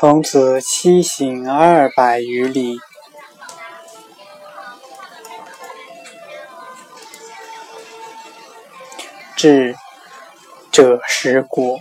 从此西行二百余里，至赭石国。